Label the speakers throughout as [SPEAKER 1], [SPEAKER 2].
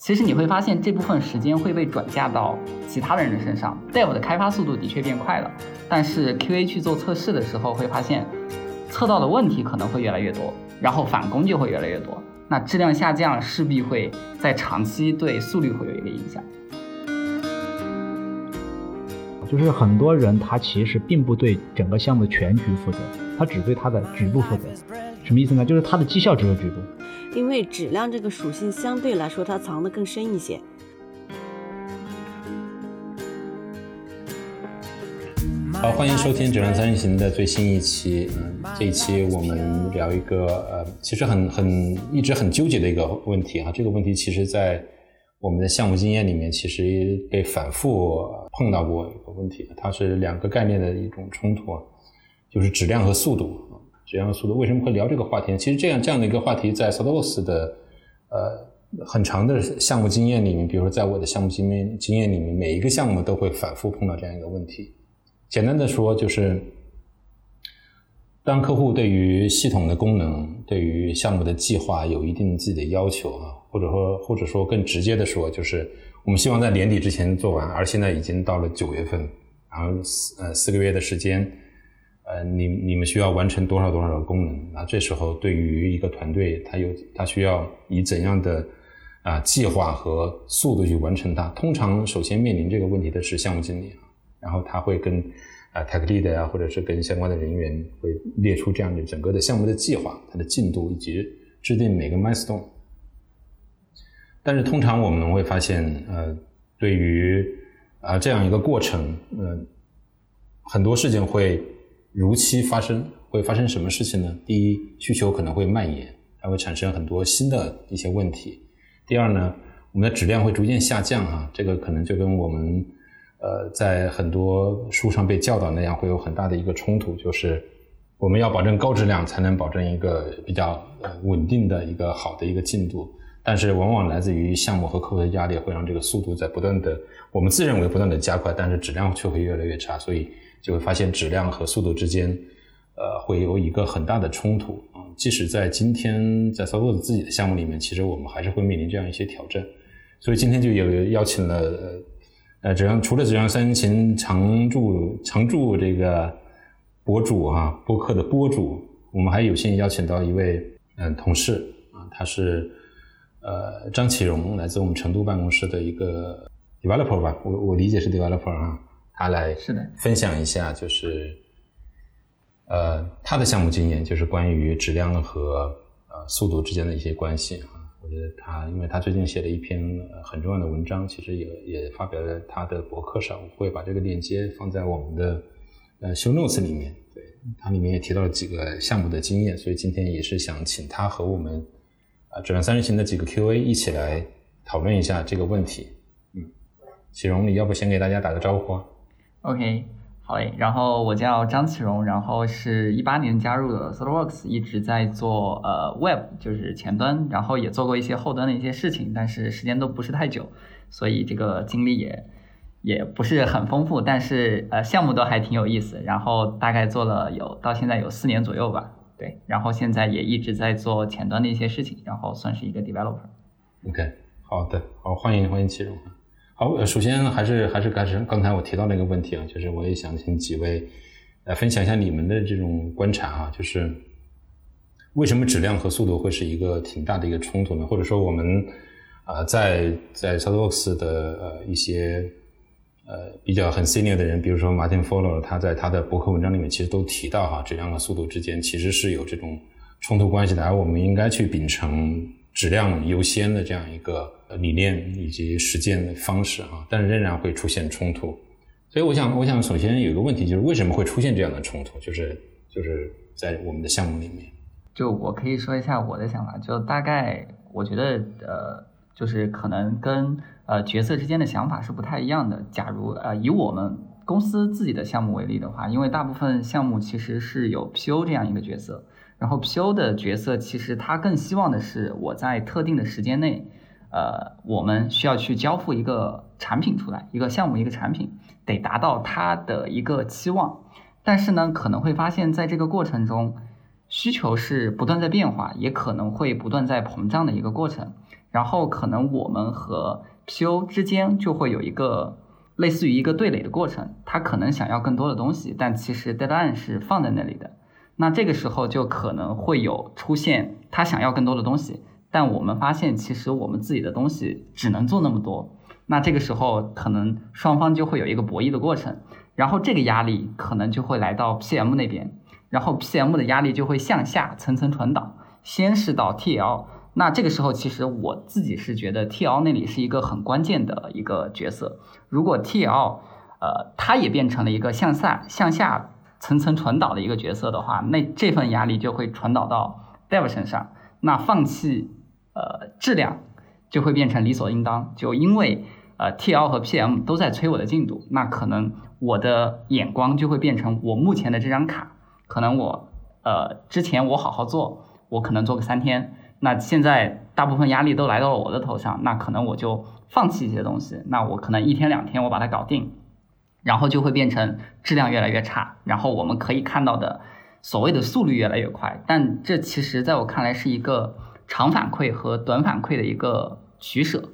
[SPEAKER 1] 其实你会发现这部分时间会被转嫁到其他的人的身上。Dev 的开发速度的确变快了，但是 QA 去做测试的时候会发现，测到的问题可能会越来越多，然后返工就会越来越多。那质量下降势必会在长期对速率会有一个影响。
[SPEAKER 2] 就是很多人他其实并不对整个项目全局负责，他只对他的局部负责。什么意思呢？就是它的绩效只有局部。
[SPEAKER 3] 因为质量这个属性相对来说它藏得更深一些。
[SPEAKER 4] 好，欢迎收听《质量三人行》的最新一期。嗯，这一期我们聊一个呃，其实很很一直很纠结的一个问题啊。这个问题其实在我们的项目经验里面，其实被反复碰到过一个问题。它是两个概念的一种冲突，就是质量和速度。这样的速度为什么会聊这个话题？其实这样这样的一个话题，在 Sodos 的呃很长的项目经验里面，比如说在我的项目经验经验里面，每一个项目都会反复碰到这样一个问题。简单的说，就是当客户对于系统的功能、对于项目的计划有一定自己的要求啊，或者说或者说更直接的说，就是我们希望在年底之前做完，而现在已经到了九月份，然后四呃四个月的时间。呃，你你们需要完成多少多少的功能？那这时候对于一个团队，他有他需要以怎样的啊计划和速度去完成它？通常首先面临这个问题的是项目经理啊，然后他会跟啊 tech lead 啊，或者是跟相关的人员会列出这样的整个的项目的计划，它的进度以及制定每个 milestone。但是通常我们会发现，呃，对于啊这样一个过程，嗯，很多事情会。如期发生会发生什么事情呢？第一，需求可能会蔓延，它会产生很多新的一些问题。第二呢，我们的质量会逐渐下降啊，这个可能就跟我们呃在很多书上被教导那样，会有很大的一个冲突，就是我们要保证高质量，才能保证一个比较呃稳定的一个好的一个进度。但是往往来自于项目和客户的压力，会让这个速度在不断的，我们自认为不断的加快，但是质量却会越来越差，所以。就会发现质量和速度之间，呃，会有一个很大的冲突啊。即使在今天在 s o f t 自己的项目里面，其实我们还是会面临这样一些挑战。所以今天就有邀请了呃，质量除了质量三人行常驻常驻这个博主啊，播客的播主，我们还有幸邀请到一位嗯同事啊，他是呃张启荣，来自我们成都办公室的一个 developer 吧，我我理解是 developer 啊。他来
[SPEAKER 1] 是的
[SPEAKER 4] 分享一下，就是呃他的项目经验，就是关于质量和呃速度之间的一些关系啊。我觉得他，因为他最近写了一篇很重要的文章，其实也也发表在他的博客上，我会把这个链接放在我们的呃 show notes 里面。对，它里面也提到了几个项目的经验，所以今天也是想请他和我们啊质量三人行的几个 QA 一起来讨论一下这个问题。嗯，启荣，你要不先给大家打个招呼
[SPEAKER 1] ？OK，好嘞。然后我叫张启荣，然后是一八年加入的 SolidWorks，一直在做呃 Web，就是前端，然后也做过一些后端的一些事情，但是时间都不是太久，所以这个经历也也不是很丰富，但是呃项目都还挺有意思。然后大概做了有到现在有四年左右吧，对。然后现在也一直在做前端的一些事情，然后算是一个 developer。
[SPEAKER 4] OK，好的，好，欢迎欢迎启荣。好，首先还是还是开始刚才我提到那个问题啊，就是我也想请几位来分享一下你们的这种观察啊，就是为什么质量和速度会是一个挺大的一个冲突呢？或者说我们啊在在 SolidWorks 的呃一些呃比较很 senior 的人，比如说 Martin Fowler，他在他的博客文章里面其实都提到哈，质量和速度之间其实是有这种冲突关系的，而我们应该去秉承质量优先的这样一个。理念以及实践的方式啊，但是仍然会出现冲突，所以我想，我想首先有一个问题就是为什么会出现这样的冲突？就是就是在我们的项目里面，
[SPEAKER 1] 就我可以说一下我的想法，就大概我觉得呃，就是可能跟呃角色之间的想法是不太一样的。假如呃以我们公司自己的项目为例的话，因为大部分项目其实是有 PO 这样一个角色，然后 PO 的角色其实他更希望的是我在特定的时间内。呃，我们需要去交付一个产品出来，一个项目，一个产品，得达到他的一个期望。但是呢，可能会发现，在这个过程中，需求是不断在变化，也可能会不断在膨胀的一个过程。然后可能我们和 PO 之间就会有一个类似于一个对垒的过程，他可能想要更多的东西，但其实 deadline 是放在那里的。那这个时候就可能会有出现他想要更多的东西，但我们发现其实我们自己的东西只能做那么多。那这个时候可能双方就会有一个博弈的过程，然后这个压力可能就会来到 PM 那边，然后 PM 的压力就会向下层层传导，先是到 TL。那这个时候，其实我自己是觉得 T L 那里是一个很关键的一个角色。如果 T L，呃，它也变成了一个向下向下层层传导的一个角色的话，那这份压力就会传导到 Dev 身上。那放弃呃质量就会变成理所应当。就因为呃 T L 和 P M 都在催我的进度，那可能我的眼光就会变成我目前的这张卡，可能我呃之前我好好做，我可能做个三天。那现在大部分压力都来到了我的头上，那可能我就放弃一些东西，那我可能一天两天我把它搞定，然后就会变成质量越来越差，然后我们可以看到的所谓的速率越来越快，但这其实在我看来是一个长反馈和短反馈的一个取舍。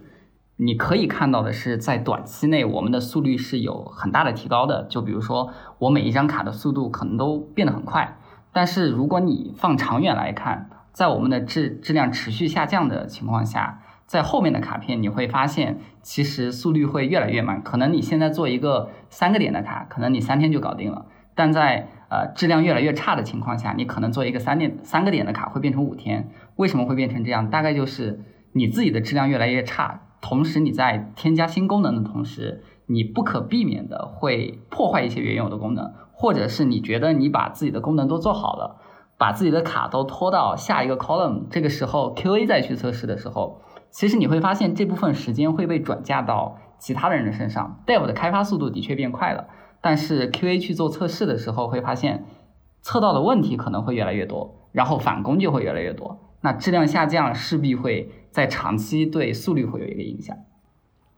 [SPEAKER 1] 你可以看到的是，在短期内我们的速率是有很大的提高的，就比如说我每一张卡的速度可能都变得很快，但是如果你放长远来看，在我们的质质量持续下降的情况下，在后面的卡片你会发现，其实速率会越来越慢。可能你现在做一个三个点的卡，可能你三天就搞定了；但在呃质量越来越差的情况下，你可能做一个三点三个点的卡会变成五天。为什么会变成这样？大概就是你自己的质量越来越差，同时你在添加新功能的同时，你不可避免的会破坏一些原有的功能，或者是你觉得你把自己的功能都做好了。把自己的卡都拖到下一个 column，这个时候 QA 再去测试的时候，其实你会发现这部分时间会被转嫁到其他的人的身上。Dev 的开发速度的确变快了，但是 QA 去做测试的时候会发现，测到的问题可能会越来越多，然后返工就会越来越多。那质量下降势必会在长期对速率会有一个影响。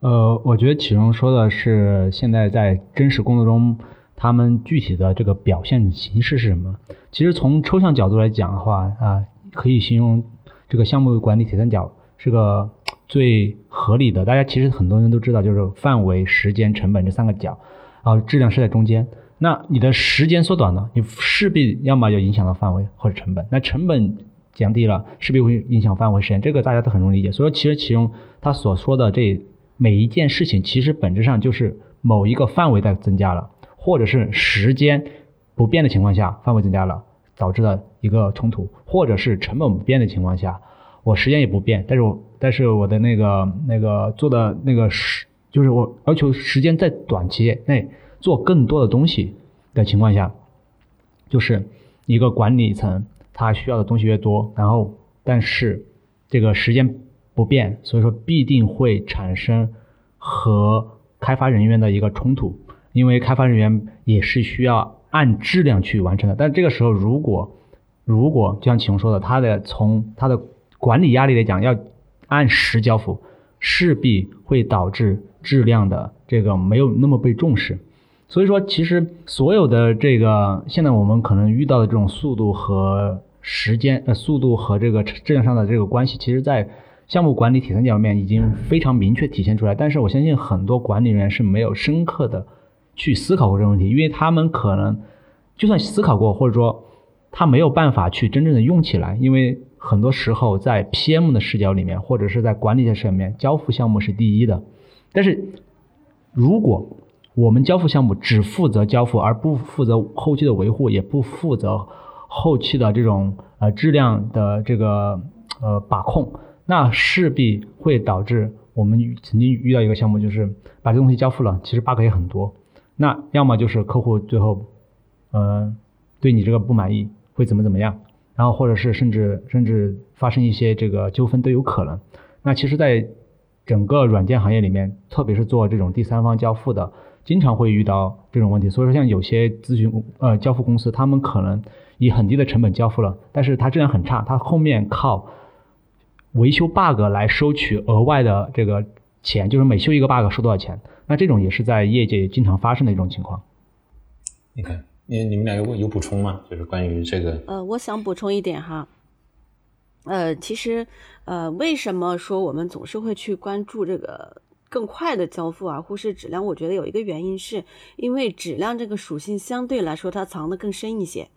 [SPEAKER 2] 呃，我觉得启荣说的是现在在真实工作中。他们具体的这个表现形式是什么？其实从抽象角度来讲的话啊，可以形容这个项目管理铁三角是个最合理的。大家其实很多人都知道，就是范围、时间、成本这三个角，然后质量是在中间。那你的时间缩短了，你势必要么就影响到范围或者成本。那成本降低了，势必会影响范围、时间。这个大家都很容易理解。所以其实其中他所说的这每一件事情，其实本质上就是某一个范围在增加了。或者是时间不变的情况下，范围增加了导致的一个冲突，或者是成本不变的情况下，我时间也不变，但是我但是我的那个那个做的那个时，就是我要求时间在短期内做更多的东西的情况下，就是一个管理层他需要的东西越多，然后但是这个时间不变，所以说必定会产生和开发人员的一个冲突。因为开发人员也是需要按质量去完成的，但这个时候如果如果就像启宏说的，他的从他的管理压力来讲，要按时交付，势必会导致质量的这个没有那么被重视。所以说，其实所有的这个现在我们可能遇到的这种速度和时间呃速度和这个质量上的这个关系，其实在项目管理铁三角里面已经非常明确体现出来。但是我相信很多管理人员是没有深刻的。去思考过这个问题，因为他们可能就算思考过，或者说他没有办法去真正的用起来，因为很多时候在 PM 的视角里面，或者是在管理的视角里面，交付项目是第一的。但是如果我们交付项目只负责交付，而不负责后期的维护，也不负责后期的这种呃质量的这个呃把控，那势必会导致我们曾经遇到一个项目，就是把这东西交付了，其实 bug 也很多。那要么就是客户最后，呃，对你这个不满意，会怎么怎么样，然后或者是甚至甚至发生一些这个纠纷都有可能。那其实，在整个软件行业里面，特别是做这种第三方交付的，经常会遇到这种问题。所以说，像有些咨询呃交付公司，他们可能以很低的成本交付了，但是它质量很差，它后面靠维修 bug 来收取额外的这个钱，就是每修一个 bug 收多少钱。那这种也是在业界经常发生的一种情况。
[SPEAKER 4] 你看，你你们俩有有补充吗？就是关于这个。
[SPEAKER 3] 呃，我想补充一点哈。呃，其实，呃，为什么说我们总是会去关注这个更快的交付而忽视质量？我觉得有一个原因是因为质量这个属性相对来说它藏得更深一些。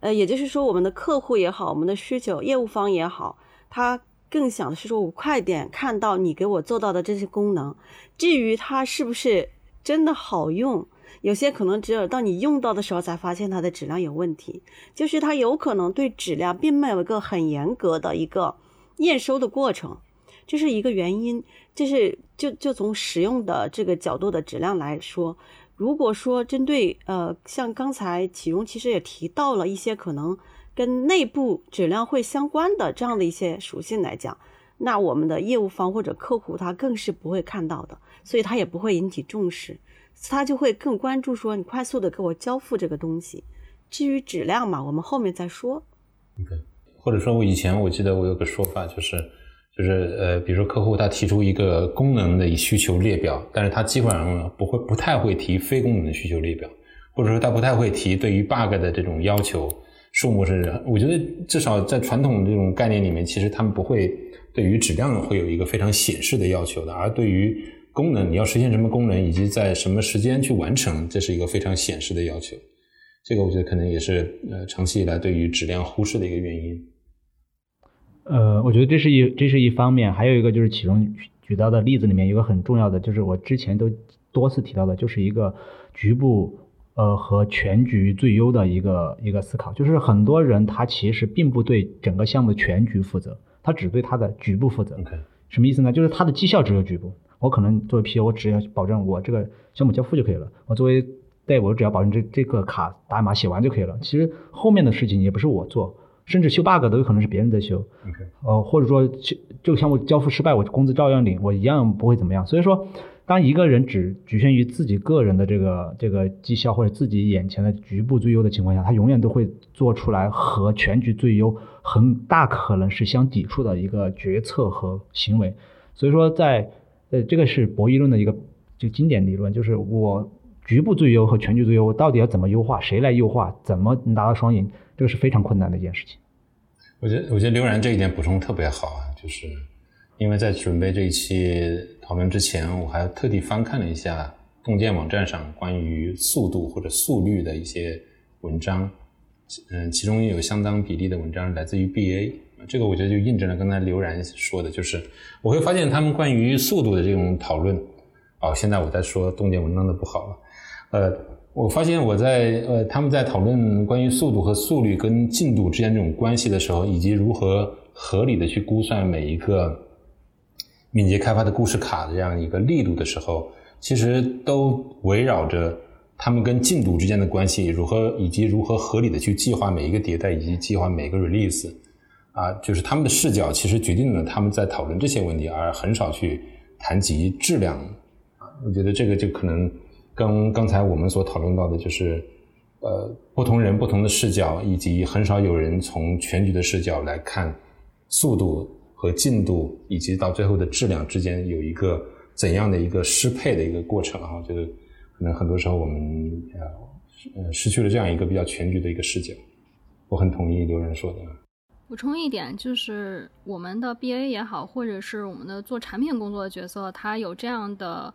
[SPEAKER 3] 呃，也就是说，我们的客户也好，我们的需求业务方也好，他更想的是说我快点看到你给我做到的这些功能。至于它是不是真的好用？有些可能只有到你用到的时候才发现它的质量有问题，就是它有可能对质量并没有一个很严格的一个验收的过程，这是一个原因。就是就就从使用的这个角度的质量来说，如果说针对呃像刚才启荣其实也提到了一些可能跟内部质量会相关的这样的一些属性来讲，那我们的业务方或者客户他更是不会看到的，所以他也不会引起重视。他就会更关注说你快速的给我交付这个东西，至于质量嘛，我们后面再说。
[SPEAKER 4] OK，或者说我以前我记得我有个说法就是就是呃，比如说客户他提出一个功能的需求列表，但是他基本上不会不太会提非功能的需求列表，或者说他不太会提对于 bug 的这种要求数目是，我觉得至少在传统这种概念里面，其实他们不会对于质量会有一个非常显示的要求的，而对于功能你要实现什么功能，以及在什么时间去完成，这是一个非常显示的要求。这个我觉得可能也是呃长期以来对于质量忽视的一个原因。
[SPEAKER 2] 呃，我觉得这是一这是一方面，还有一个就是其中举到的例子里面有个很重要的，就是我之前都多次提到的，就是一个局部呃和全局最优的一个一个思考。就是很多人他其实并不对整个项目的全局负责，他只对他的局部负责。什么意思呢？就是他的绩效只有局部。我可能作为 P，我只要保证我这个项目交付就可以了。我作为代，我只要保证这这个卡打码写完就可以了。其实后面的事情也不是我做，甚至修 bug 都有可能是别人在修。
[SPEAKER 4] OK，
[SPEAKER 2] 呃，或者说这个项目交付失败，我工资照样领，我一样不会怎么样。所以说，当一个人只局限于自己个人的这个这个绩效或者自己眼前的局部最优的情况下，他永远都会做出来和全局最优很大可能是相抵触的一个决策和行为。所以说在呃，这个是博弈论的一个就经典理论，就是我局部最优和全局最优，我到底要怎么优化？谁来优化？怎么能达到双赢？这个是非常困难的一件事情。
[SPEAKER 4] 我觉得，我觉得刘然这一点补充特别好啊，就是因为在准备这一期讨论之前，我还特地翻看了一下洞见网站上关于速度或者速率的一些文章，嗯，其中有相当比例的文章来自于 BA。这个我觉得就印证了刚才刘然说的，就是我会发现他们关于速度的这种讨论。哦，现在我在说洞见文章的不好了。呃，我发现我在呃他们在讨论关于速度和速率跟进度之间这种关系的时候，以及如何合理的去估算每一个敏捷开发的故事卡的这样一个力度的时候，其实都围绕着他们跟进度之间的关系如何，以及如何合理的去计划每一个迭代，以及计划每个 release。啊，就是他们的视角其实决定了他们在讨论这些问题，而很少去谈及质量。我觉得这个就可能跟刚才我们所讨论到的，就是呃，不同人不同的视角，以及很少有人从全局的视角来看速度和进度，以及到最后的质量之间有一个怎样的一个适配的一个过程啊。我觉得可能很多时候我们呃失去了这样一个比较全局的一个视角。我很同意刘人说的。
[SPEAKER 5] 补充一点，就是我们的 BA 也好，或者是我们的做产品工作的角色，他有这样的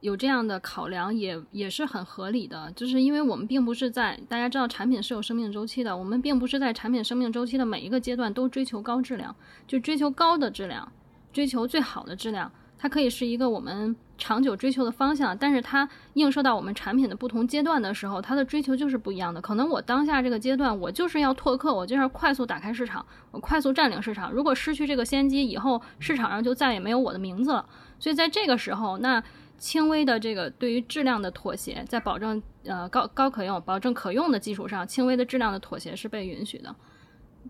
[SPEAKER 5] 有这样的考量，也也是很合理的。就是因为我们并不是在大家知道产品是有生命周期的，我们并不是在产品生命周期的每一个阶段都追求高质量，就追求高的质量，追求最好的质量，它可以是一个我们。长久追求的方向，但是它映射到我们产品的不同阶段的时候，它的追求就是不一样的。可能我当下这个阶段，我就是要拓客，我就是要快速打开市场，我快速占领市场。如果失去这个先机，以后市场上就再也没有我的名字了。所以在这个时候，那轻微的这个对于质量的妥协，在保证呃高高可用、保证可用的基础上，轻微的质量的妥协是被允许的。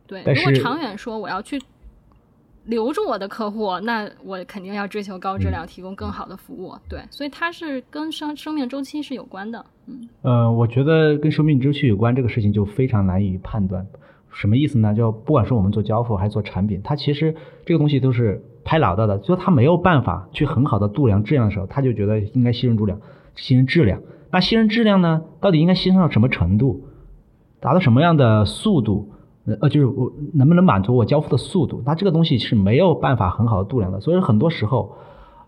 [SPEAKER 5] 对，如果长远说，我要去。留住我的客户，那我肯定要追求高质量，提供更好的服务。对，所以它是跟生生命周期是有关的。嗯，
[SPEAKER 2] 呃，我觉得跟生命周期有关这个事情就非常难以判断。什么意思呢？就不管是我们做交付还是做产品，它其实这个东西都是拍脑袋的。就他没有办法去很好的度量质量的时候，他就觉得应该牺牲度量，牺牲质量。那牺牲质量呢，到底应该牺牲到什么程度，达到什么样的速度？呃，就是我能不能满足我交付的速度？那这个东西是没有办法很好的度量的。所以很多时候，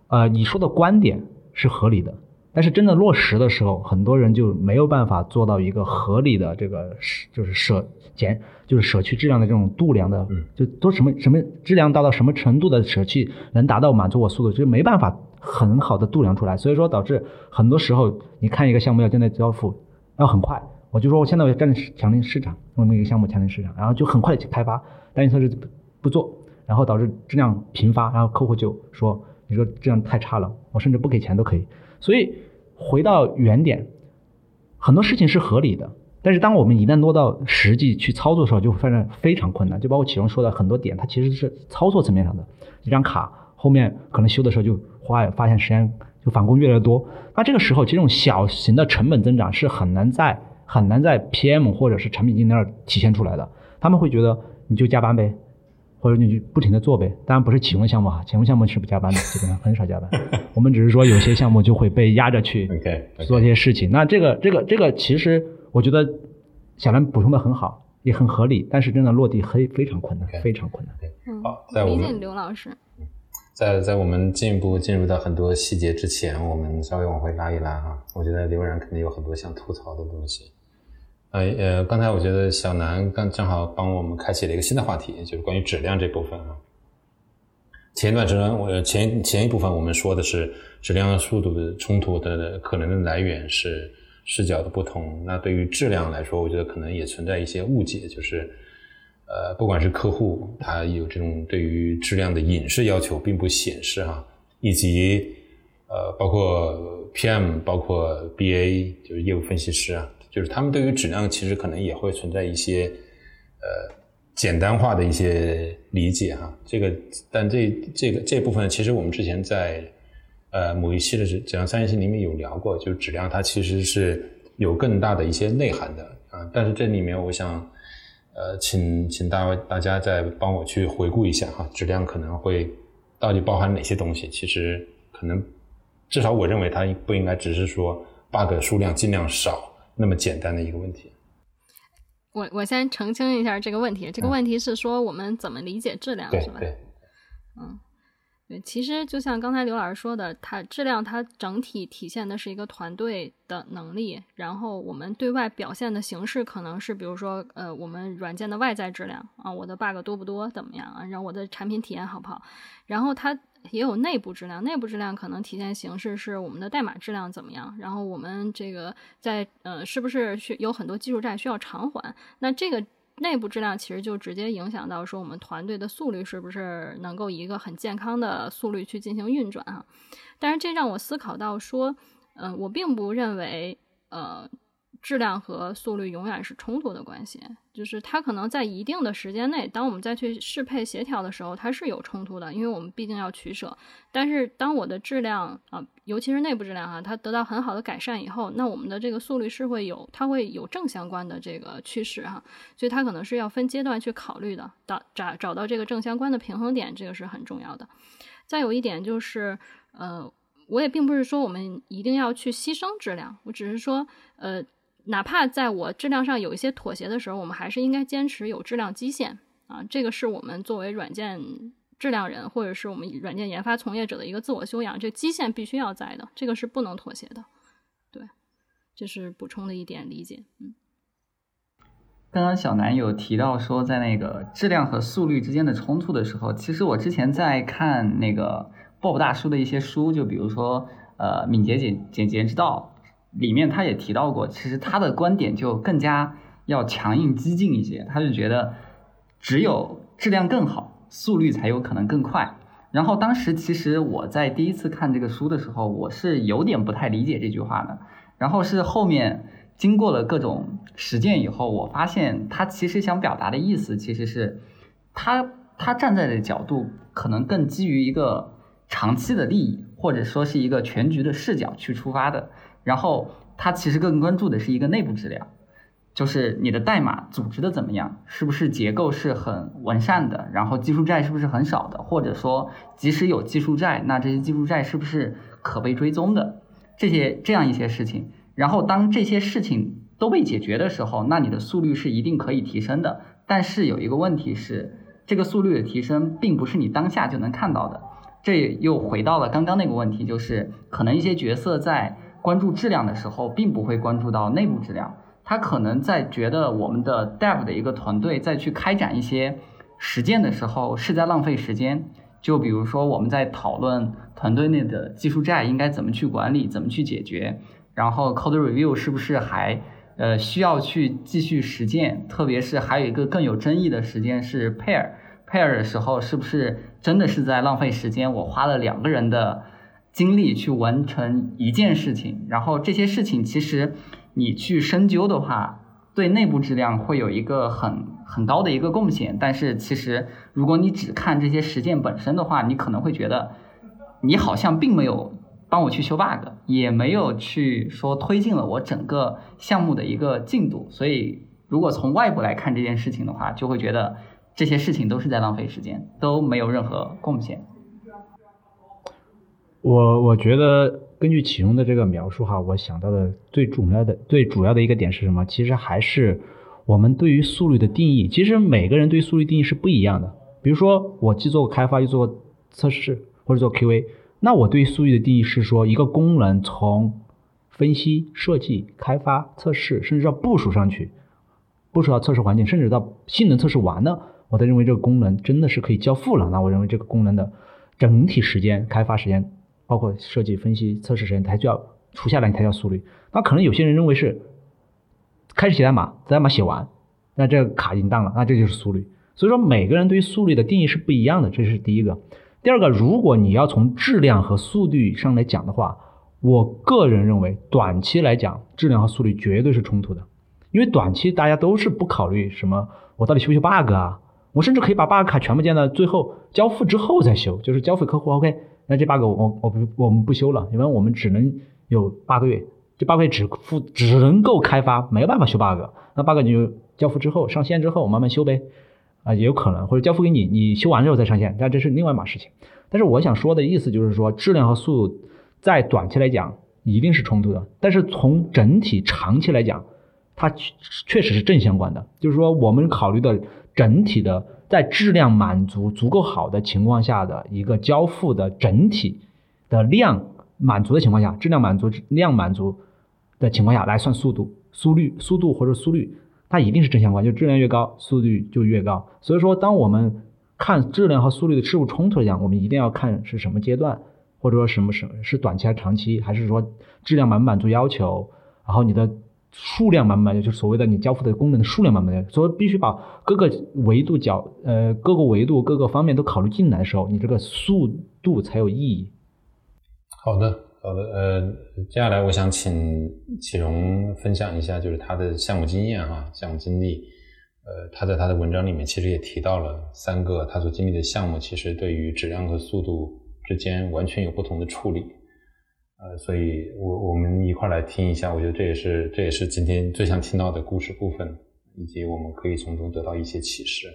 [SPEAKER 2] 呃，你说的观点是合理的，但是真的落实的时候，很多人就没有办法做到一个合理的这个就是舍减，就是舍去质量的这种度量的，就都什么什么质量到到什么程度的舍去能达到满足我速度，就没办法很好的度量出来。所以说导致很多时候你看一个项目要真的交付要很快。我就说，我现在我要占领强领市场，我们一个项目强领市场，然后就很快去开发，但是测试不做，然后导致质量频发，然后客户就说，你说质量太差了，我甚至不给钱都可以。所以回到原点，很多事情是合理的，但是当我们一旦落到实际去操作的时候，就会发现非常困难。就包括启荣说的很多点，它其实是操作层面上的，一张卡后面可能修的时候就花发现时间就返工越来越多，那这个时候其实这种小型的成本增长是很难在。很难在 PM 或者是产品经理那儿体现出来的，他们会觉得你就加班呗，或者你就不停的做呗。当然不是启用项目啊，启用项目是不加班的，基本上很少加班。我们只是说有些项目就会被压着去 做一些事情。那这个这个这个其实我觉得小兰补充的很好，也很合理，但是真的落地非非常困难，非常困难。
[SPEAKER 5] 好，理解刘老师。
[SPEAKER 4] 在在我们进一步进入到很多细节之前，我们稍微往回拉一拉哈。我觉得刘然肯定有很多想吐槽的东西。呃呃，刚才我觉得小南刚正好帮我们开启了一个新的话题，就是关于质量这部分啊。前一段时间，我前前一部分我们说的是质量和速度的冲突的可能的来源是视角的不同。那对于质量来说，我觉得可能也存在一些误解，就是呃，不管是客户他有这种对于质量的隐式要求并不显示哈，以及呃，包括 PM，包括 BA，就是业务分析师啊。就是他们对于质量其实可能也会存在一些呃简单化的一些理解哈，这个但这这个这部分其实我们之前在呃某一期的质质量三线性里面有聊过，就是质量它其实是有更大的一些内涵的啊，但是这里面我想呃请请大家大家再帮我去回顾一下哈，质量可能会到底包含哪些东西？其实可能至少我认为它不应该只是说 bug 数量尽量少。那么简单的一个问题，
[SPEAKER 5] 我我先澄清一下这个问题。这个问题是说我们怎么理解质量，是吧？
[SPEAKER 4] 对，
[SPEAKER 5] 嗯，对，其实就像刚才刘老师说的，它质量它整体体现的是一个团队的能力，然后我们对外表现的形式可能是，比如说，呃，我们软件的外在质量啊，我的 bug 多不多，怎么样啊？然后我的产品体验好不好？然后它。也有内部质量，内部质量可能体现形式是我们的代码质量怎么样，然后我们这个在呃是不是需有很多技术债需要偿还，那这个内部质量其实就直接影响到说我们团队的速率是不是能够以一个很健康的速率去进行运转啊？但是这让我思考到说，嗯，我并不认为呃。质量和速率永远是冲突的关系，就是它可能在一定的时间内，当我们再去适配协调的时候，它是有冲突的，因为我们毕竟要取舍。但是当我的质量啊，尤其是内部质量哈，它得到很好的改善以后，那我们的这个速率是会有，它会有正相关的这个趋势哈，所以它可能是要分阶段去考虑的，到找找到这个正相关的平衡点，这个是很重要的。再有一点就是，呃，我也并不是说我们一定要去牺牲质量，我只是说，呃。哪怕在我质量上有一些妥协的时候，我们还是应该坚持有质量基线啊。这个是我们作为软件质量人，或者是我们软件研发从业者的一个自我修养。这基线必须要在的，这个是不能妥协的。对，这是补充的一点理解。嗯，
[SPEAKER 1] 刚刚小南有提到说，在那个质量和速率之间的冲突的时候，其实我之前在看那个 Bob 大叔的一些书，就比如说呃，敏捷简简洁之道。里面他也提到过，其实他的观点就更加要强硬激进一些，他就觉得只有质量更好，速率才有可能更快。然后当时其实我在第一次看这个书的时候，我是有点不太理解这句话的。然后是后面经过了各种实践以后，我发现他其实想表达的意思，其实是他他站在的角度可能更基于一个长期的利益，或者说是一个全局的视角去出发的。然后他其实更关注的是一个内部质量，就是你的代码组织的怎么样，是不是结构是很完善的，然后技术债是不是很少的，或者说即使有技术债，那这些技术债是不是可被追踪的，这些这样一些事情。然后当这些事情都被解决的时候，那你的速率是一定可以提升的。但是有一个问题是，这个速率的提升并不是你当下就能看到的。这又回到了刚刚那个问题，就是可能一些角色在关注质量的时候，并不会关注到内部质量。他可能在觉得我们的 Dev 的一个团队在去开展一些实践的时候是在浪费时间。就比如说我们在讨论团队内的技术债应该怎么去管理、怎么去解决，然后 Code Review 是不是还呃需要去继续实践？特别是还有一个更有争议的时间是 Pair Pair 的时候，是不是真的是在浪费时间？我花了两个人的精力去完成一件事情，然后这些事情其实。你去深究的话，对内部质量会有一个很很高的一个贡献。但是其实，如果你只看这些实践本身的话，你可能会觉得，你好像并没有帮我去修 bug，也没有去说推进了我整个项目的一个进度。所以，如果从外部来看这件事情的话，就会觉得这些事情都是在浪费时间，都没有任何贡献。
[SPEAKER 2] 我我觉得根据启荣的这个描述哈，我想到的最主要的最主要的一个点是什么？其实还是我们对于速率的定义。其实每个人对速率定义是不一样的。比如说，我既做过开发又做过测试或者做 QA，那我对速率的定义是说，一个功能从分析、设计、开发、测试，甚至到部署上去，部署到测试环境，甚至到性能测试完了，我都认为这个功能真的是可以交付了。那我认为这个功能的整体时间、开发时间。包括设计、分析、测试时间，它就要除下来，才叫速率。那可能有些人认为是开始写代码，代码写完，那这个卡已经当了，那这就是速率。所以说，每个人对于速率的定义是不一样的，这是第一个。第二个，如果你要从质量和速率上来讲的话，我个人认为，短期来讲，质量和速率绝对是冲突的。因为短期大家都是不考虑什么，我到底修不修 bug 啊？我甚至可以把 bug 卡全部建到最后交付之后再修，就是交付客户 OK。那这八个我我我们不修了，因为我们只能有八个月，这八个月只付只能够开发，没有办法修 bug。那 bug 你就交付之后上线之后慢慢修呗，啊也有可能，或者交付给你，你修完之后再上线，但这是另外一码事情。但是我想说的意思就是说，质量和速度在短期来讲一定是冲突的，但是从整体长期来讲，它确实是正相关的。就是说我们考虑的整体的。在质量满足足够好的情况下的一个交付的整体的量满足的情况下，质量满足量满足的情况下来算速度、速率、速度或者速率，它一定是正相关，就质量越高，速率就越高。所以说，当我们看质量和速率的事物冲突来讲，我们一定要看是什么阶段，或者说什么什是短期还是长期，还是说质量满不满足要求，然后你的。数量满满的，就是所谓的你交付的功能的数量满满的，所以必须把各个维度角呃各个维度各个方面都考虑进来的时候，你这个速度才有意义。
[SPEAKER 4] 好的，好的，呃，接下来我想请启荣分享一下，就是他的项目经验哈，项目经历。呃，他在他的文章里面其实也提到了三个他所经历的项目，其实对于质量和速度之间完全有不同的处理。呃，所以我我们一块来听一下，我觉得这也是这也是今天最想听到的故事部分，以及我们可以从中得到一些启示。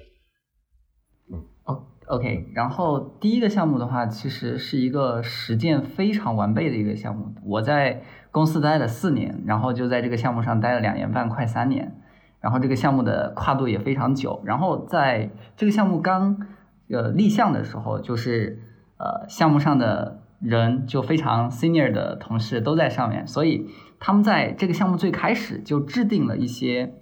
[SPEAKER 1] 嗯，哦，OK，然后第一个项目的话，其实是一个实践非常完备的一个项目。我在公司待了四年，然后就在这个项目上待了两年半，快三年。然后这个项目的跨度也非常久。然后在这个项目刚呃立项的时候，就是呃项目上的。人就非常 senior 的同事都在上面，所以他们在这个项目最开始就制定了一些，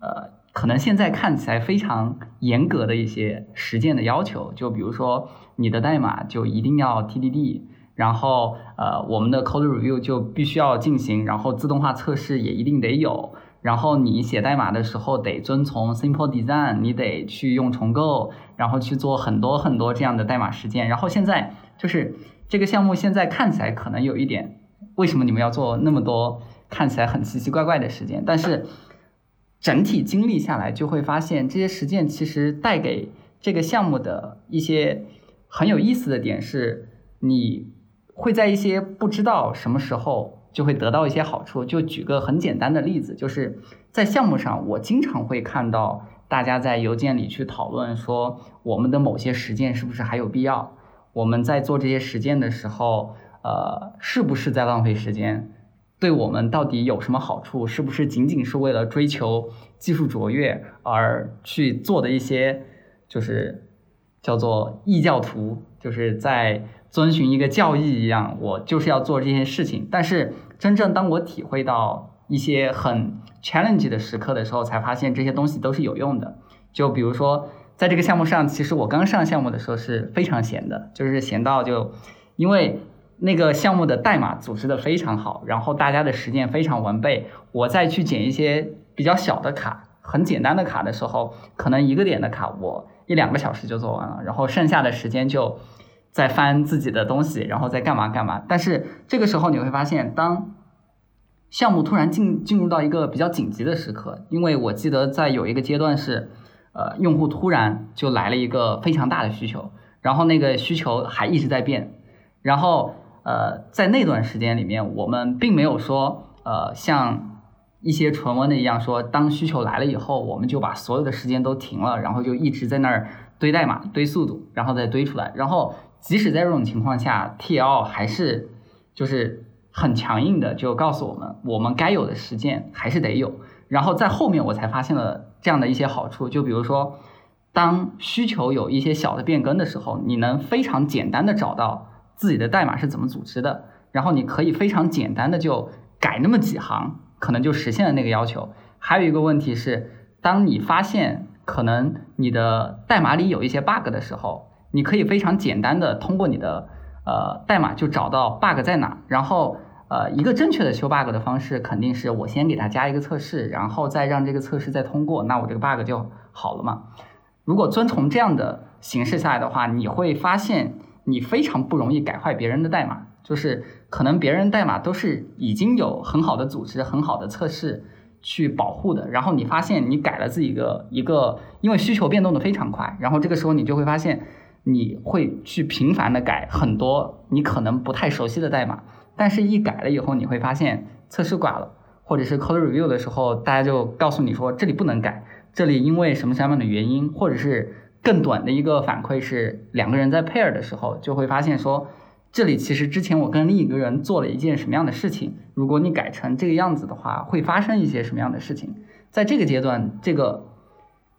[SPEAKER 1] 呃，可能现在看起来非常严格的一些实践的要求。就比如说，你的代码就一定要 TDD，然后呃，我们的 code review 就必须要进行，然后自动化测试也一定得有，然后你写代码的时候得遵从 simple design，你得去用重构，然后去做很多很多这样的代码实践。然后现在就是。这个项目现在看起来可能有一点，为什么你们要做那么多看起来很奇奇怪怪的实践？但是整体经历下来，就会发现这些实践其实带给这个项目的一些很有意思的点是，你会在一些不知道什么时候就会得到一些好处。就举个很简单的例子，就是在项目上，我经常会看到大家在邮件里去讨论说，我们的某些实践是不是还有必要。我们在做这些实践的时候，呃，是不是在浪费时间？对我们到底有什么好处？是不是仅仅是为了追求技术卓越而去做的一些，就是叫做异教徒，就是在遵循一个教义一样，我就是要做这些事情。但是真正当我体会到一些很 challenge 的时刻的时候，才发现这些东西都是有用的。就比如说，在这个项目上，其实我刚上项目的时候是非常闲的，就是闲到就因为。那个项目的代码组织的非常好，然后大家的实践非常完备。我再去捡一些比较小的卡，很简单的卡的时候，可能一个点的卡我一两个小时就做完了，然后剩下的时间就在翻自己的东西，然后再干嘛干嘛。但是这个时候你会发现，当项目突然进进入到一个比较紧急的时刻，因为我记得在有一个阶段是，呃，用户突然就来了一个非常大的需求，然后那个需求还一直在变，然后。呃，在那段时间里面，我们并没有说，呃，像一些传闻的一样，说当需求来了以后，我们就把所有的时间都停了，然后就一直在那儿堆代码、堆速度，然后再堆出来。然后即使在这种情况下，TL 还是就是很强硬的，就告诉我们，我们该有的实践还是得有。然后在后面我才发现了这样的一些好处，就比如说，当需求有一些小的变更的时候，你能非常简单的找到。自己的代码是怎么组织的？然后你可以非常简单的就改那么几行，可能就实现了那个要求。还有一个问题是，当你发现可能你的代码里有一些 bug 的时候，你可以非常简单的通过你的呃代码就找到 bug 在哪。然后呃一个正确的修 bug 的方式肯定是我先给它加一个测试，然后再让这个测试再通过，那我这个 bug 就好了嘛。如果遵从这样的形式下来的话，你会发现。你非常不容易改坏别人的代码，就是可能别人代码都是已经有很好的组织、很好的测试去保护的，然后你发现你改了自己的一个，因为需求变动的非常快，然后这个时候你就会发现你会去频繁的改很多你可能不太熟悉的代码，但是一改了以后，你会发现测试挂了，或者是 code review 的时候，大家就告诉你说这里不能改，这里因为什么什么样的原因，或者是。更短的一个反馈是，两个人在 pair 的时候，就会发现说，这里其实之前我跟另一个人做了一件什么样的事情，如果你改成这个样子的话，会发生一些什么样的事情。在这个阶段，这个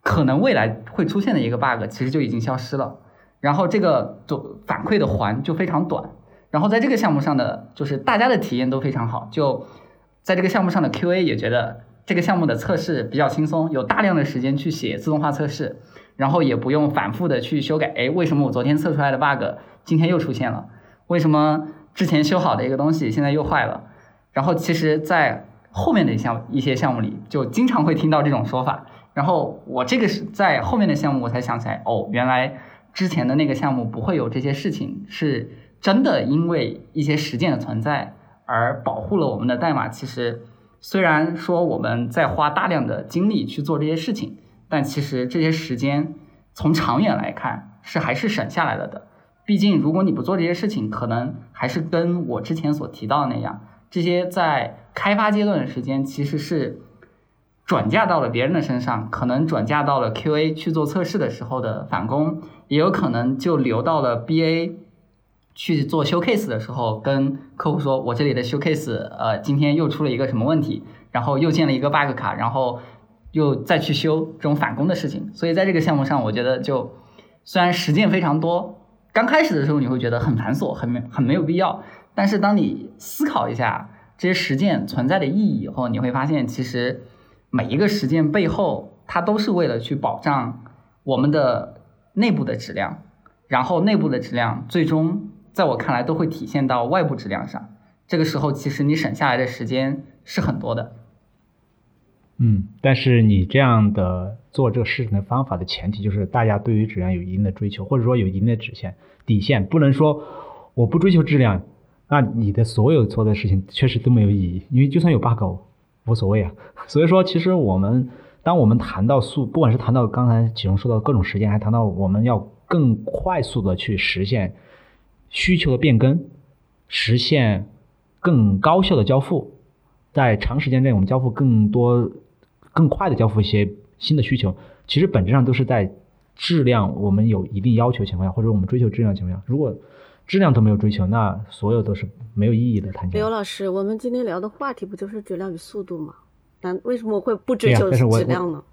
[SPEAKER 1] 可能未来会出现的一个 bug，其实就已经消失了。然后这个走反馈的环就非常短。然后在这个项目上的，就是大家的体验都非常好。就在这个项目上的 QA 也觉得这个项目的测试比较轻松，有大量的时间去写自动化测试。然后也不用反复的去修改，哎，为什么我昨天测出来的 bug 今天又出现了？为什么之前修好的一个东西现在又坏了？然后其实，在后面的项一些项目里，就经常会听到这种说法。然后我这个是在后面的项目，我才想起来，哦，原来之前的那个项目不会有这些事情，是真的因为一些实践的存在而保护了我们的代码。其实虽然说我们在花大量的精力去做这些事情。但其实这些时间从长远来看是还是省下来了的。毕竟如果你不做这些事情，可能还是跟我之前所提到的那样，这些在开发阶段的时间其实是转嫁到了别人的身上，可能转嫁到了 QA 去做测试的时候的返工，也有可能就流到了 BA 去做 showcase 的时候，跟客户说我这里的 showcase 呃今天又出了一个什么问题，然后又建了一个 bug 卡，然后。又再去修这种返工的事情，所以在这个项目上，我觉得就虽然实践非常多，刚开始的时候你会觉得很繁琐，很没很没有必要。但是当你思考一下这些实践存在的意义以后，你会发现其实每一个实践背后，它都是为了去保障我们的内部的质量，然后内部的质量最终在我看来都会体现到外部质量上。这个时候，其实你省下来的时间是很多的。
[SPEAKER 2] 嗯，但是你这样的做这个事情的方法的前提就是大家对于质量有一定的追求，或者说有一定的底线，底线不能说我不追求质量，那你的所有做的事情确实都没有意义，因为就算有 bug 无所谓啊。所以说，其实我们当我们谈到速，不管是谈到刚才启荣说到各种时间，还谈到我们要更快速的去实现需求的变更，实现更高效的交付，在长时间内我们交付更多。更快的交付一些新的需求，其实本质上都是在质量我们有一定要求情况下，或者我们追求质量情况下，如果质量都没有追求，那所有都是没有意义的谈。
[SPEAKER 3] 刘老师，我们今天聊的话题不就是质量与速度吗？那为什么会不追求质量呢？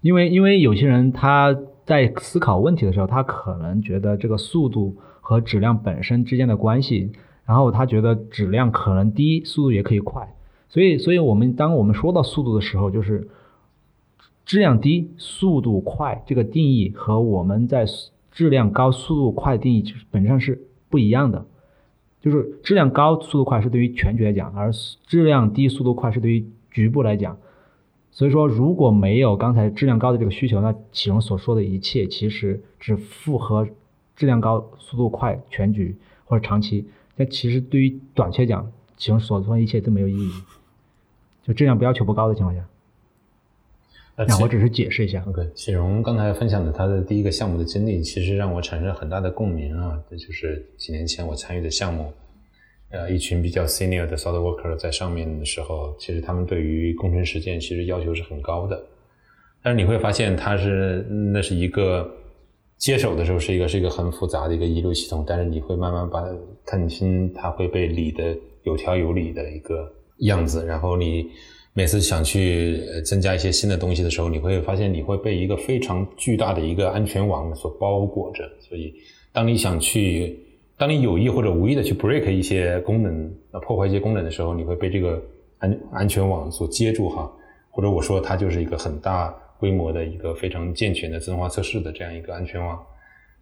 [SPEAKER 2] 因为因为有些人他在思考问题的时候，他可能觉得这个速度和质量本身之间的关系，然后他觉得质量可能低，速度也可以快，所以所以我们当我们说到速度的时候，就是质量低、速度快这个定义和我们在质量高、速度快的定义就是本质上是不一样的。就是质量高、速度快是对于全局来讲，而质量低、速度快是对于局部来讲。所以说，如果没有刚才质量高的这个需求，那启荣所说的一切其实只符合质量高、速度快全局或者长期。但其实对于短期来讲，启荣所做的一切都没有意义。就质量不要求不高的情况下，
[SPEAKER 4] 那
[SPEAKER 2] 我只是解释一下。
[SPEAKER 4] OK，启荣刚才分享的他的第一个项目的经历，其实让我产生很大的共鸣啊。这就是几年前我参与的项目，呃，一群比较 senior 的 solid worker 在上面的时候，其实他们对于工程实践其实要求是很高的。但是你会发现，它是那是一个接手的时候是一个是一个很复杂的一个一路系统，但是你会慢慢把它看清，它会被理的有条有理的一个样子，然后你每次想去增加一些新的东西的时候，你会发现你会被一个非常巨大的一个安全网所包裹着。所以，当你想去，当你有意或者无意的去 break 一些功能，破坏一些功能的时候，你会被这个安安全网所接住哈。或者我说它就是一个很大规模的一个非常健全的自动化测试的这样一个安全网。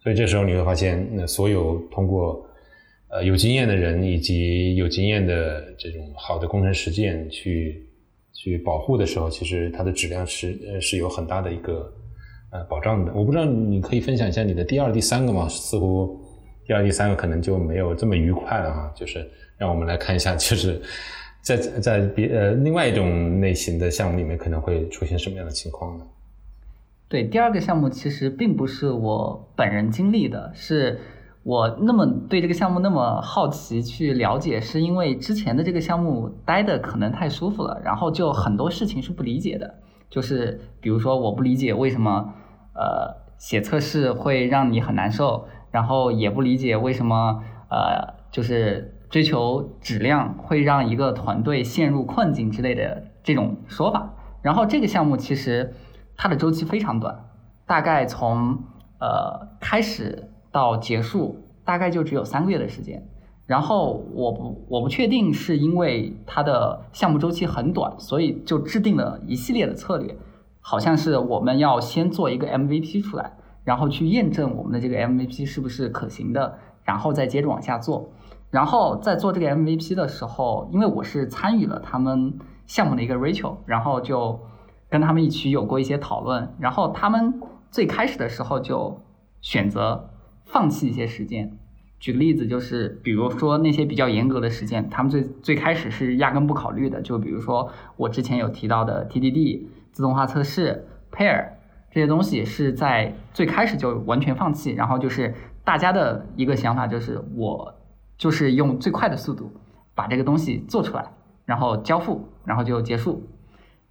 [SPEAKER 4] 所以这时候你会发现，那所有通过呃有经验的人以及有经验的这种好的工程实践去去保护的时候，其实它的质量是呃是有很大的一个呃保障的。我不知道你可以分享一下你的第二、第三个吗？似乎第二、第三个可能就没有这么愉快了哈。就是让我们来看一下，就是在在别呃另外一种类型的项目里面可能会出现什么样的情况呢？
[SPEAKER 1] 对，第二个项目其实并不是我本人经历的，是我那么对这个项目那么好奇去了解，是因为之前的这个项目待的可能太舒服了，然后就很多事情是不理解的，就是比如说我不理解为什么呃写测试会让你很难受，然后也不理解为什么呃就是追求质量会让一个团队陷入困境之类的这种说法。然后这个项目其实它的周期非常短，大概从呃开始到结束大概就只有三个月的时间。然后我不我不确定是因为它的项目周期很短，所以就制定了一系列的策略，好像是我们要先做一个 MVP 出来，然后去验证我们的这个 MVP 是不是可行的，然后再接着往下做。然后在做这个 MVP 的时候，因为我是参与了他们项目的一个 Rachel，然后就跟他们一起有过一些讨论。然后他们最开始的时候就选择放弃一些实践。举个例子，就是比如说那些比较严格的实践，他们最最开始是压根不考虑的。就比如说我之前有提到的 TDD、自动化测试、Pair 这些东西，是在最开始就完全放弃。然后就是大家的一个想法就是我。就是用最快的速度把这个东西做出来，然后交付，然后就结束。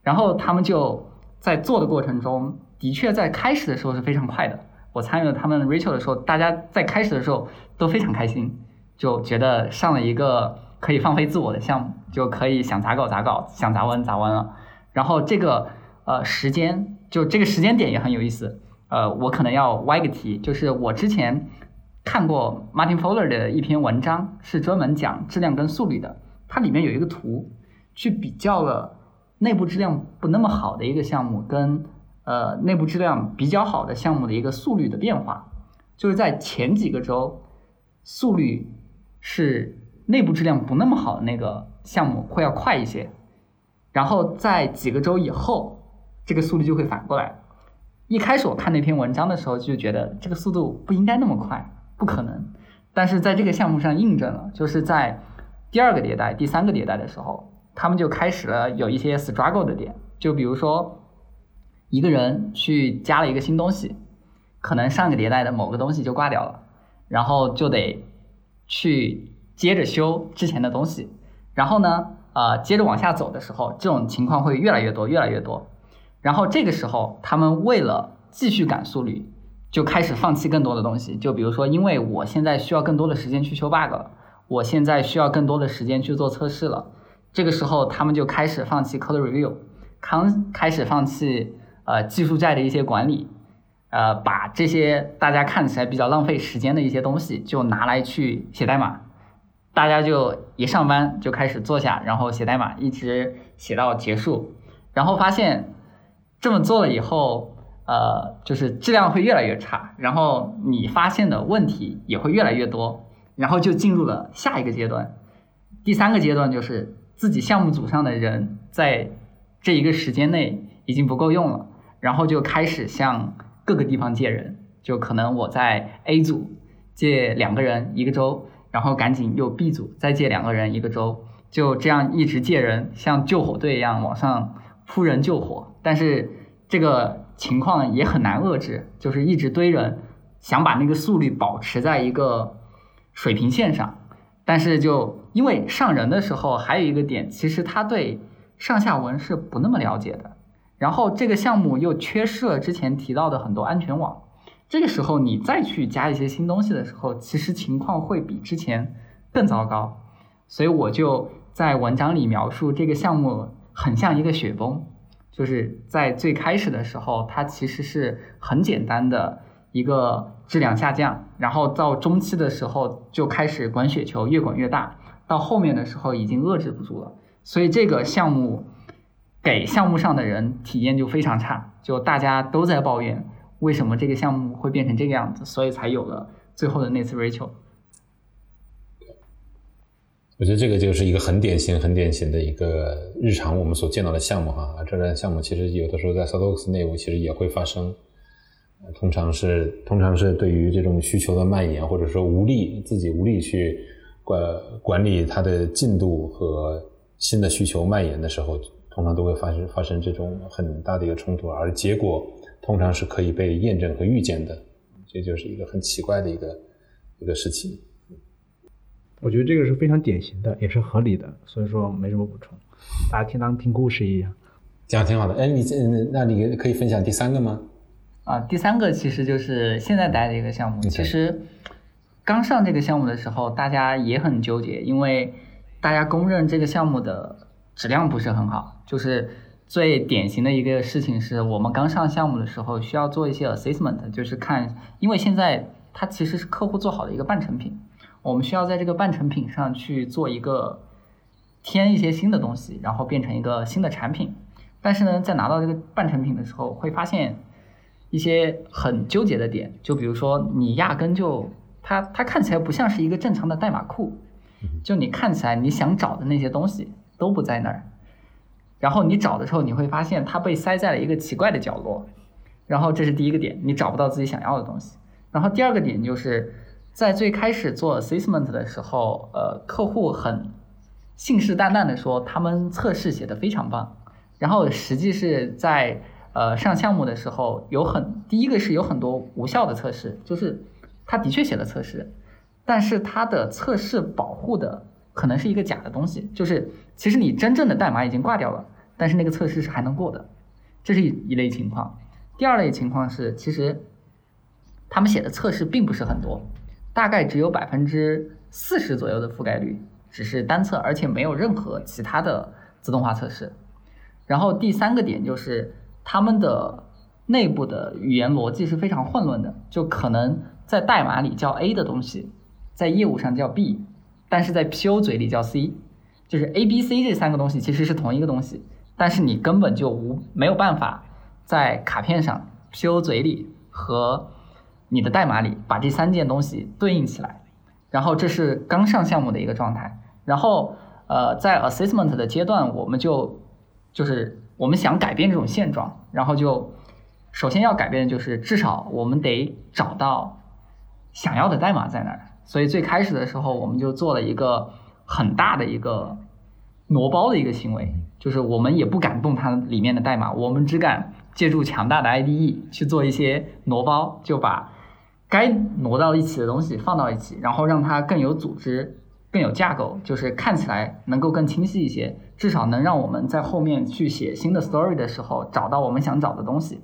[SPEAKER 1] 然后他们就在做的过程中，的确在开始的时候是非常快的。我参与了他们 Rachel 的时候，大家在开始的时候都非常开心，就觉得上了一个可以放飞自我的项目，就可以想咋搞咋搞，想咋弯咋弯了。然后这个呃时间，就这个时间点也很有意思。呃，我可能要歪个题，就是我之前。看过 Martin Fowler 的一篇文章，是专门讲质量跟速率的。它里面有一个图，去比较了内部质量不那么好的一个项目跟呃内部质量比较好的项目的一个速率的变化。就是在前几个周，速率是内部质量不那么好的那个项目会要快一些，然后在几个周以后，这个速率就会反过来。一开始我看那篇文章的时候，就觉得这个速度不应该那么快。不可能，但是在这个项目上印证了，就是在第二个迭代、第三个迭代的时候，他们就开始了有一些 struggle 的点，就比如说一个人去加了一个新东西，可能上个迭代的某个东西就挂掉了，然后就得去接着修之前的东西，然后呢，呃，接着往下走的时候，这种情况会越来越多，越来越多，然后这个时候他们为了继续赶速率。就开始放弃更多的东西。就比如说，因为我现在需要更多的时间去修 bug，了我现在需要更多的时间去做测试了。这个时候，他们就开始放弃 code review，开开始放弃呃技术债的一些管理，呃，把这些大家看起来比较浪费时间的一些东西，就拿来去写代码。大家就一上班就开始坐下，然后写代码，一直写到结束，然后发现这么做了以后，呃，就是质量会越来越差，然后你发现的问题也会越来越多，然后就进入了下一个阶段。第三个阶段就是自己项目组上的人在这一个时间内已经不够用了，然后就开始向各个地方借人，就可能我在 A 组借两个人一个周。然后赶紧又 B 组再借两个人一个周，就这样一直借人，像救火队一样往上扑人救火。但是这个情况也很难遏制，就是一直堆人，想把那个速率保持在一个水平线上。但是就因为上人的时候还有一个点，其实他对上下文是不那么了解的。然后这个项目又缺失了之前提到的很多安全网。这个时候你再去加一些新东西的时候，其实情况会比之前更糟糕。所以我就在文章里描述这个项目很像一个雪崩，就是在最开始的时候，它其实是很简单的一个质量下降，然后到中期的时候就开始滚雪球，越滚越大，到后面的时候已经遏制不住了。所以这个项目给项目上的人体验就非常差，就大家都在抱怨。为什么这个项目会变成这个样子？所以才有了最后的那次 Rachel。
[SPEAKER 4] 我觉得这个就是一个很典型、很典型的一个日常我们所见到的项目哈。这类项目其实有的时候在 s o d o x 内部其实也会发生。通常是通常是对于这种需求的蔓延，或者说无力自己无力去管管理它的进度和新的需求蔓延的时候，通常都会发生发生这种很大的一个冲突，而结果。通常是可以被验证和预见的，这就是一个很奇怪的一个一个事情。
[SPEAKER 2] 我觉得这个是非常典型的，也是合理的，所以说没什么补充，大家听当听故事一样，
[SPEAKER 4] 讲的挺好的。哎，你这那你可以分享第三个吗？
[SPEAKER 1] 啊，第三个其实就是现在待的一个项目。其实刚上这个项目的时候，大家也很纠结，因为大家公认这个项目的质量不是很好，就是。最典型的一个事情是我们刚上项目的时候需要做一些 assessment，就是看，因为现在它其实是客户做好的一个半成品，我们需要在这个半成品上去做一个添一些新的东西，然后变成一个新的产品。但是呢，在拿到这个半成品的时候，会发现一些很纠结的点，就比如说你压根就它它看起来不像是一个正常的代码库，就你看起来你想找的那些东西都不在那儿。然后你找的时候，你会发现它被塞在了一个奇怪的角落，然后这是第一个点，你找不到自己想要的东西。然后第二个点就是在最开始做 assessment 的时候，呃，客户很信誓旦旦的说他们测试写的非常棒，然后实际是在呃上项目的时候有很第一个是有很多无效的测试，就是他的确写了测试，但是他的测试保护的可能是一个假的东西，就是其实你真正的代码已经挂掉了。但是那个测试是还能过的，这是一一类情况。第二类情况是，其实他们写的测试并不是很多，大概只有百分之四十左右的覆盖率，只是单测，而且没有任何其他的自动化测试。然后第三个点就是他们的内部的语言逻辑是非常混乱的，就可能在代码里叫 A 的东西，在业务上叫 B，但是在 PO 嘴里叫 C，就是 A、B、C 这三个东西其实是同一个东西。但是你根本就无没有办法在卡片上 PO 嘴里和你的代码里把这三件东西对应起来，然后这是刚上项目的一个状态。然后呃，在 assessment 的阶段，我们就就是我们想改变这种现状，然后就首先要改变的就是至少我们得找到想要的代码在哪儿。所以最开始的时候，我们就做了一个很大的一个挪包的一个行为。就是我们也不敢动它里面的代码，我们只敢借助强大的 IDE 去做一些挪包，就把该挪到一起的东西放到一起，然后让它更有组织、更有架构，就是看起来能够更清晰一些，至少能让我们在后面去写新的 story 的时候找到我们想找的东西。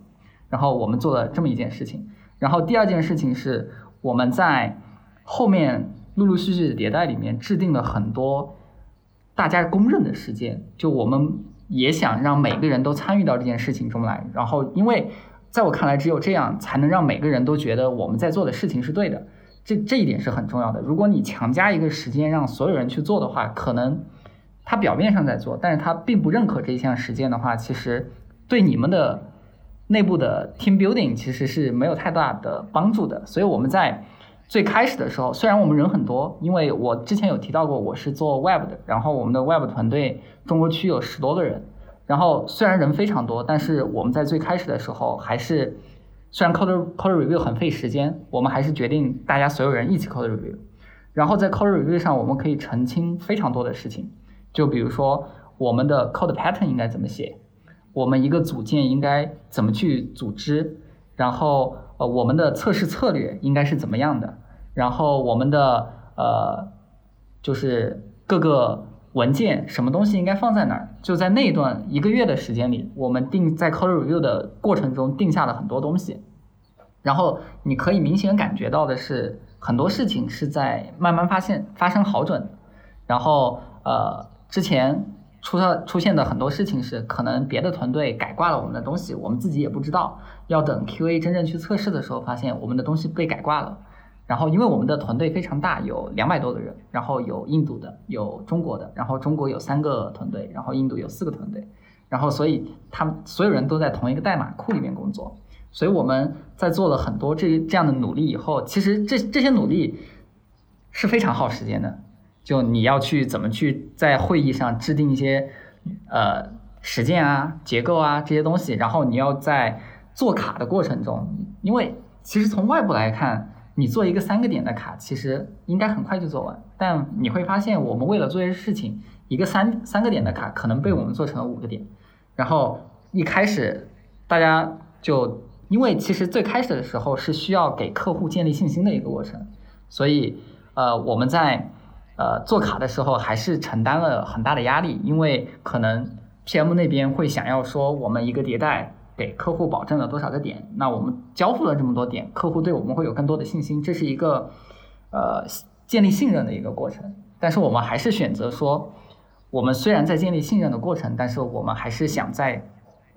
[SPEAKER 1] 然后我们做了这么一件事情，然后第二件事情是我们在后面陆陆续续的迭代里面制定了很多大家公认的事件，就我们也想让每个人都参与到这件事情中来。然后，因为在我看来，只有这样才能让每个人都觉得我们在做的事情是对的。这这一点是很重要的。如果你强加一个时间让所有人去做的话，可能他表面上在做，但是他并不认可这一项实践的话，其实对你们的。内部的 team building 其实是没有太大的帮助的，所以我们在最开始的时候，虽然我们人很多，因为我之前有提到过我是做 web 的，然后我们的 web 团队中国区有十多个人，然后虽然人非常多，但是我们在最开始的时候还是，虽然 code code review 很费时间，我们还是决定大家所有人一起 code review，然后在 code review 上我们可以澄清非常多的事情，就比如说我们的 code pattern 应该怎么写。我们一个组件应该怎么去组织？然后呃，我们的测试策略应该是怎么样的？然后我们的呃，就是各个文件什么东西应该放在哪儿？就在那段一个月的时间里，我们定在 code review 的过程中定下了很多东西。然后你可以明显感觉到的是，很多事情是在慢慢发现发生好转。然后呃，之前。出了出现的很多事情是，可能别的团队改挂了我们的东西，我们自己也不知道。要等 QA 真正去测试的时候，发现我们的东西被改挂了。然后，因为我们的团队非常大，有两百多个人，然后有印度的，有中国的，然后中国有三个团队，然后印度有四个团队，然后所以他们所有人都在同一个代码库里面工作。所以我们在做了很多这这样的努力以后，其实这这些努力是非常耗时间的。就你要去怎么去在会议上制定一些呃实践啊、结构啊这些东西，然后你要在做卡的过程中，因为其实从外部来看，你做一个三个点的卡，其实应该很快就做完，但你会发现，我们为了做这些事情，一个三三个点的卡可能被我们做成了五个点，然后一开始大家就因为其实最开始的时候是需要给客户建立信心的一个过程，所以呃我们在。呃，做卡的时候还是承担了很大的压力，因为可能 PM 那边会想要说，我们一个迭代给客户保证了多少个点，那我们交付了这么多点，客户对我们会有更多的信心，这是一个呃建立信任的一个过程。但是我们还是选择说，我们虽然在建立信任的过程，但是我们还是想在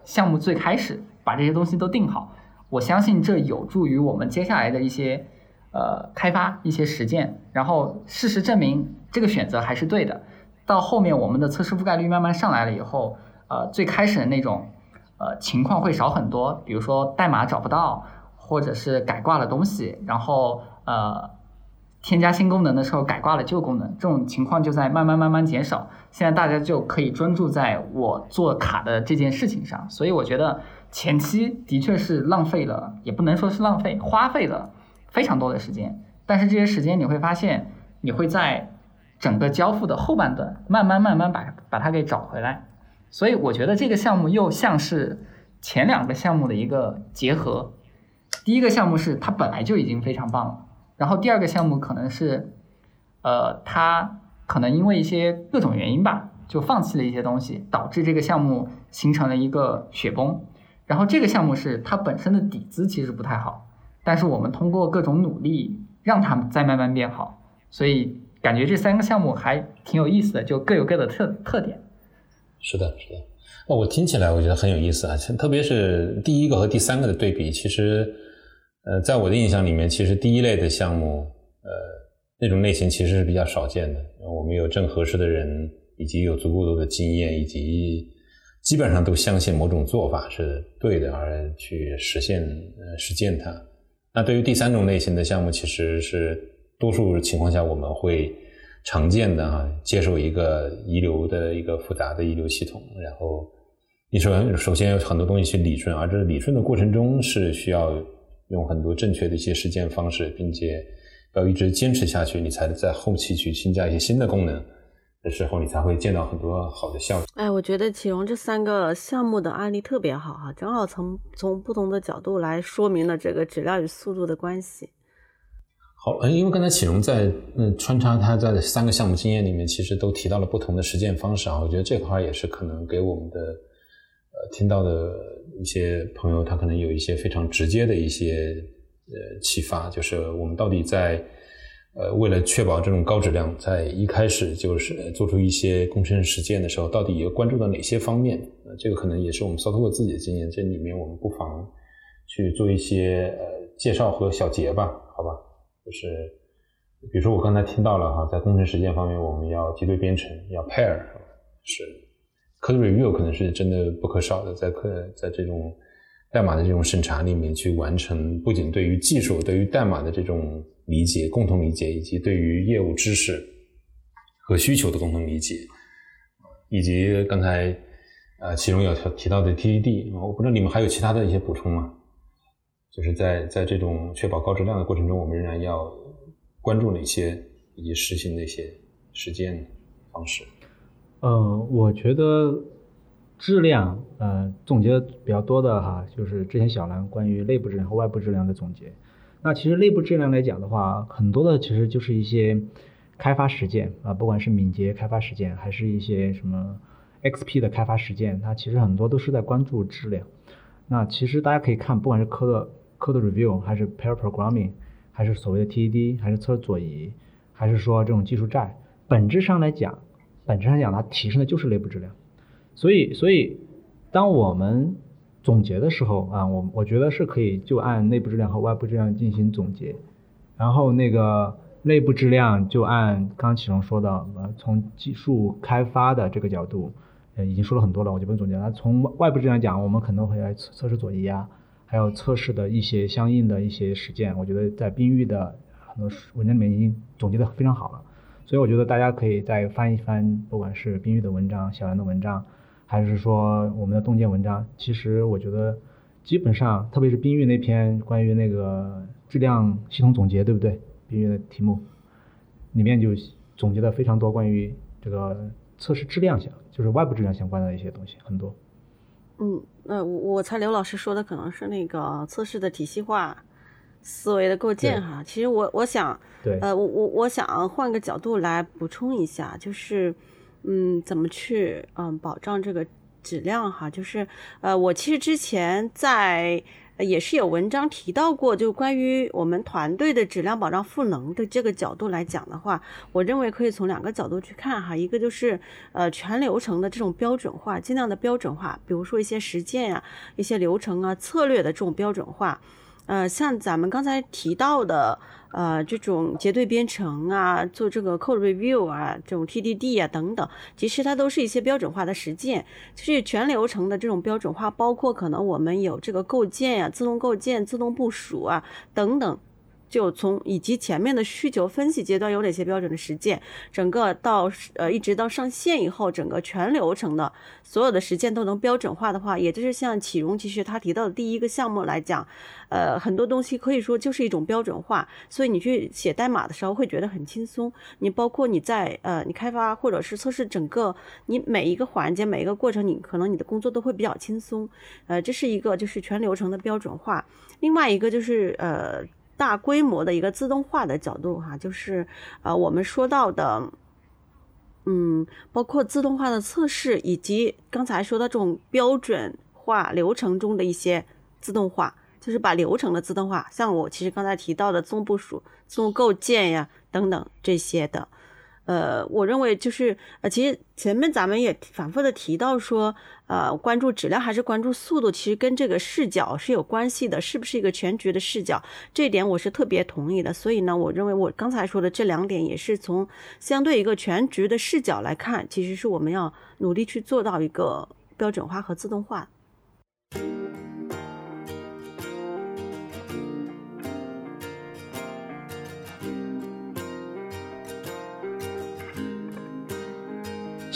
[SPEAKER 1] 项目最开始把这些东西都定好。我相信这有助于我们接下来的一些。呃，开发一些实践，然后事实证明这个选择还是对的。到后面我们的测试覆盖率慢慢上来了以后，呃，最开始的那种呃情况会少很多，比如说代码找不到，或者是改挂了东西，然后呃添加新功能的时候改挂了旧功能，这种情况就在慢慢慢慢减少。现在大家就可以专注在我做卡的这件事情上，所以我觉得前期的确是浪费了，也不能说是浪费，花费了。非常多的时间，但是这些时间你会发现，你会在整个交付的后半段慢慢慢慢把把它给找回来。所以我觉得这个项目又像是前两个项目的一个结合。第一个项目是它本来就已经非常棒了，然后第二个项目可能是，呃，它可能因为一些各种原因吧，就放弃了一些东西，导致这个项目形成了一个雪崩。然后这个项目是它本身的底子其实不太好。但是我们通过各种努力，让它再慢慢变好，所以感觉这三个项目还挺有意思的，就各有各的特特点。
[SPEAKER 4] 是的，是的。哦，我听起来我觉得很有意思啊，特别是第一个和第三个的对比，其实，呃，在我的印象里面，其实第一类的项目，呃，那种类型其实是比较少见的。我们有正合适的人，以及有足够多的经验，以及。基本上都相信某种做法是对的，而去实现呃实践它。那对于第三种类型的项目，其实是多数情况下我们会常见的啊，接受一个遗留的一个复杂的遗留系统，然后你说首先有很多东西去理顺，而这理顺的过程中是需要用很多正确的一些实践方式，并且要一直坚持下去，你才能在后期去新加一些新的功能的时候，你才会见到很多好的效果。
[SPEAKER 3] 哎，我觉得启荣这三个项目的案例特别好哈，正好从从不同的角度来说明了这个质量与速度的关系。
[SPEAKER 4] 好，嗯因为刚才启荣在嗯穿插他在三个项目经验里面，其实都提到了不同的实践方式啊。我觉得这块也是可能给我们的呃听到的一些朋友，他可能有一些非常直接的一些呃启发，就是我们到底在呃为了确保这种高质量，在一开始就是做出一些工程实践的时候，到底要关注到哪些方面？呃，这个可能也是我们 Software 自己的经验，这里面我们不妨去做一些呃介绍和小结吧，好吧？就是比如说我刚才听到了哈，在工程实践方面，我们要结对编程，要 pair，是 code review 可能是真的不可少的，在课在这种。代码的这种审查里面去完成，不仅对于技术、对于代码的这种理解、共同理解，以及对于业务知识和需求的共同理解，以及刚才呃其中有提到的 TDD，我不知道你们还有其他的一些补充吗？就是在在这种确保高质量的过程中，我们仍然要关注哪些以及实行哪些实践方式？
[SPEAKER 2] 呃，我觉得。质量，呃，总结的比较多的哈，就是之前小兰关于内部质量和外部质量的总结。那其实内部质量来讲的话，很多的其实就是一些开发实践啊，不管是敏捷开发实践，还是一些什么 XP 的开发实践，它其实很多都是在关注质量。那其实大家可以看，不管是科的 code review，还是 pair programming，还是所谓的 TED，还是测试左移，还是说这种技术债，本质上来讲，本质上讲它提升的就是内部质量。所以，所以，当我们总结的时候啊，我我觉得是可以就按内部质量和外部质量进行总结，然后那个内部质量就按刚启荣说的，呃，从技术开发的这个角度，呃，已经说了很多了，我就不用总结了。从外部质量讲，我们可能会来测测试左移啊，还有测试的一些相应的一些实践，我觉得在冰域的很多文章里面已经总结的非常好了。所以我觉得大家可以再翻一翻，不管是冰域的文章、小杨的文章。还是说我们的洞见文章，其实我觉得基本上，特别是冰域那篇关于那个质量系统总结，对不对？冰域的题目里面就总结了非常多关于这个测试质量相，就是外部质量相关的一些东西，很多。
[SPEAKER 3] 嗯，那我我猜刘老师说的可能是那个测试的体系化思维的构建哈。其实我我想，
[SPEAKER 2] 对，
[SPEAKER 3] 呃，我我我想换个角度来补充一下，就是。嗯，怎么去嗯保障这个质量哈？就是呃，我其实之前在也是有文章提到过，就关于我们团队的质量保障赋能的这个角度来讲的话，我认为可以从两个角度去看哈。一个就是呃全流程的这种标准化，尽量的标准化，比如说一些实践啊、一些流程啊、策略的这种标准化。呃，像咱们刚才提到的。呃，这种结对编程啊，做这个 code review 啊，这种 TDD 啊等等，其实它都是一些标准化的实践，就是全流程的这种标准化，包括可能我们有这个构建呀、自动构建、自动部署啊等等。就从以及前面的需求分析阶段有哪些标准的实践，整个到呃一直到上线以后，整个全流程的所有的实践都能标准化的话，也就是像启荣其实他提到的第一个项目来讲，呃很多东西可以说就是一种标准化，所以你去写代码的时候会觉得很轻松。你包括你在呃你开发或者是测试整个你每一个环节每一个过程，你可能你的工作都会比较轻松。呃，这是一个就是全流程的标准化，另外一个就是呃。大规模的一个自动化的角度哈，就是呃我们说到的，嗯，包括自动化的测试，以及刚才说的这种标准化流程中的一些自动化，就是把流程的自动化，像我其实刚才提到的自动部署、自动构建呀等等这些的。呃，我认为就是呃，其实前面咱们也反复的提到说，呃，关注质量还是关注速度，其实跟这个视角是有关系的，是不是一个全局的视角？这一点我是特别同意的。所以呢，我认为我刚才说的这两点也是从相对一个全局的视角来看，其实是我们要努力去做到一个标准化和自动化。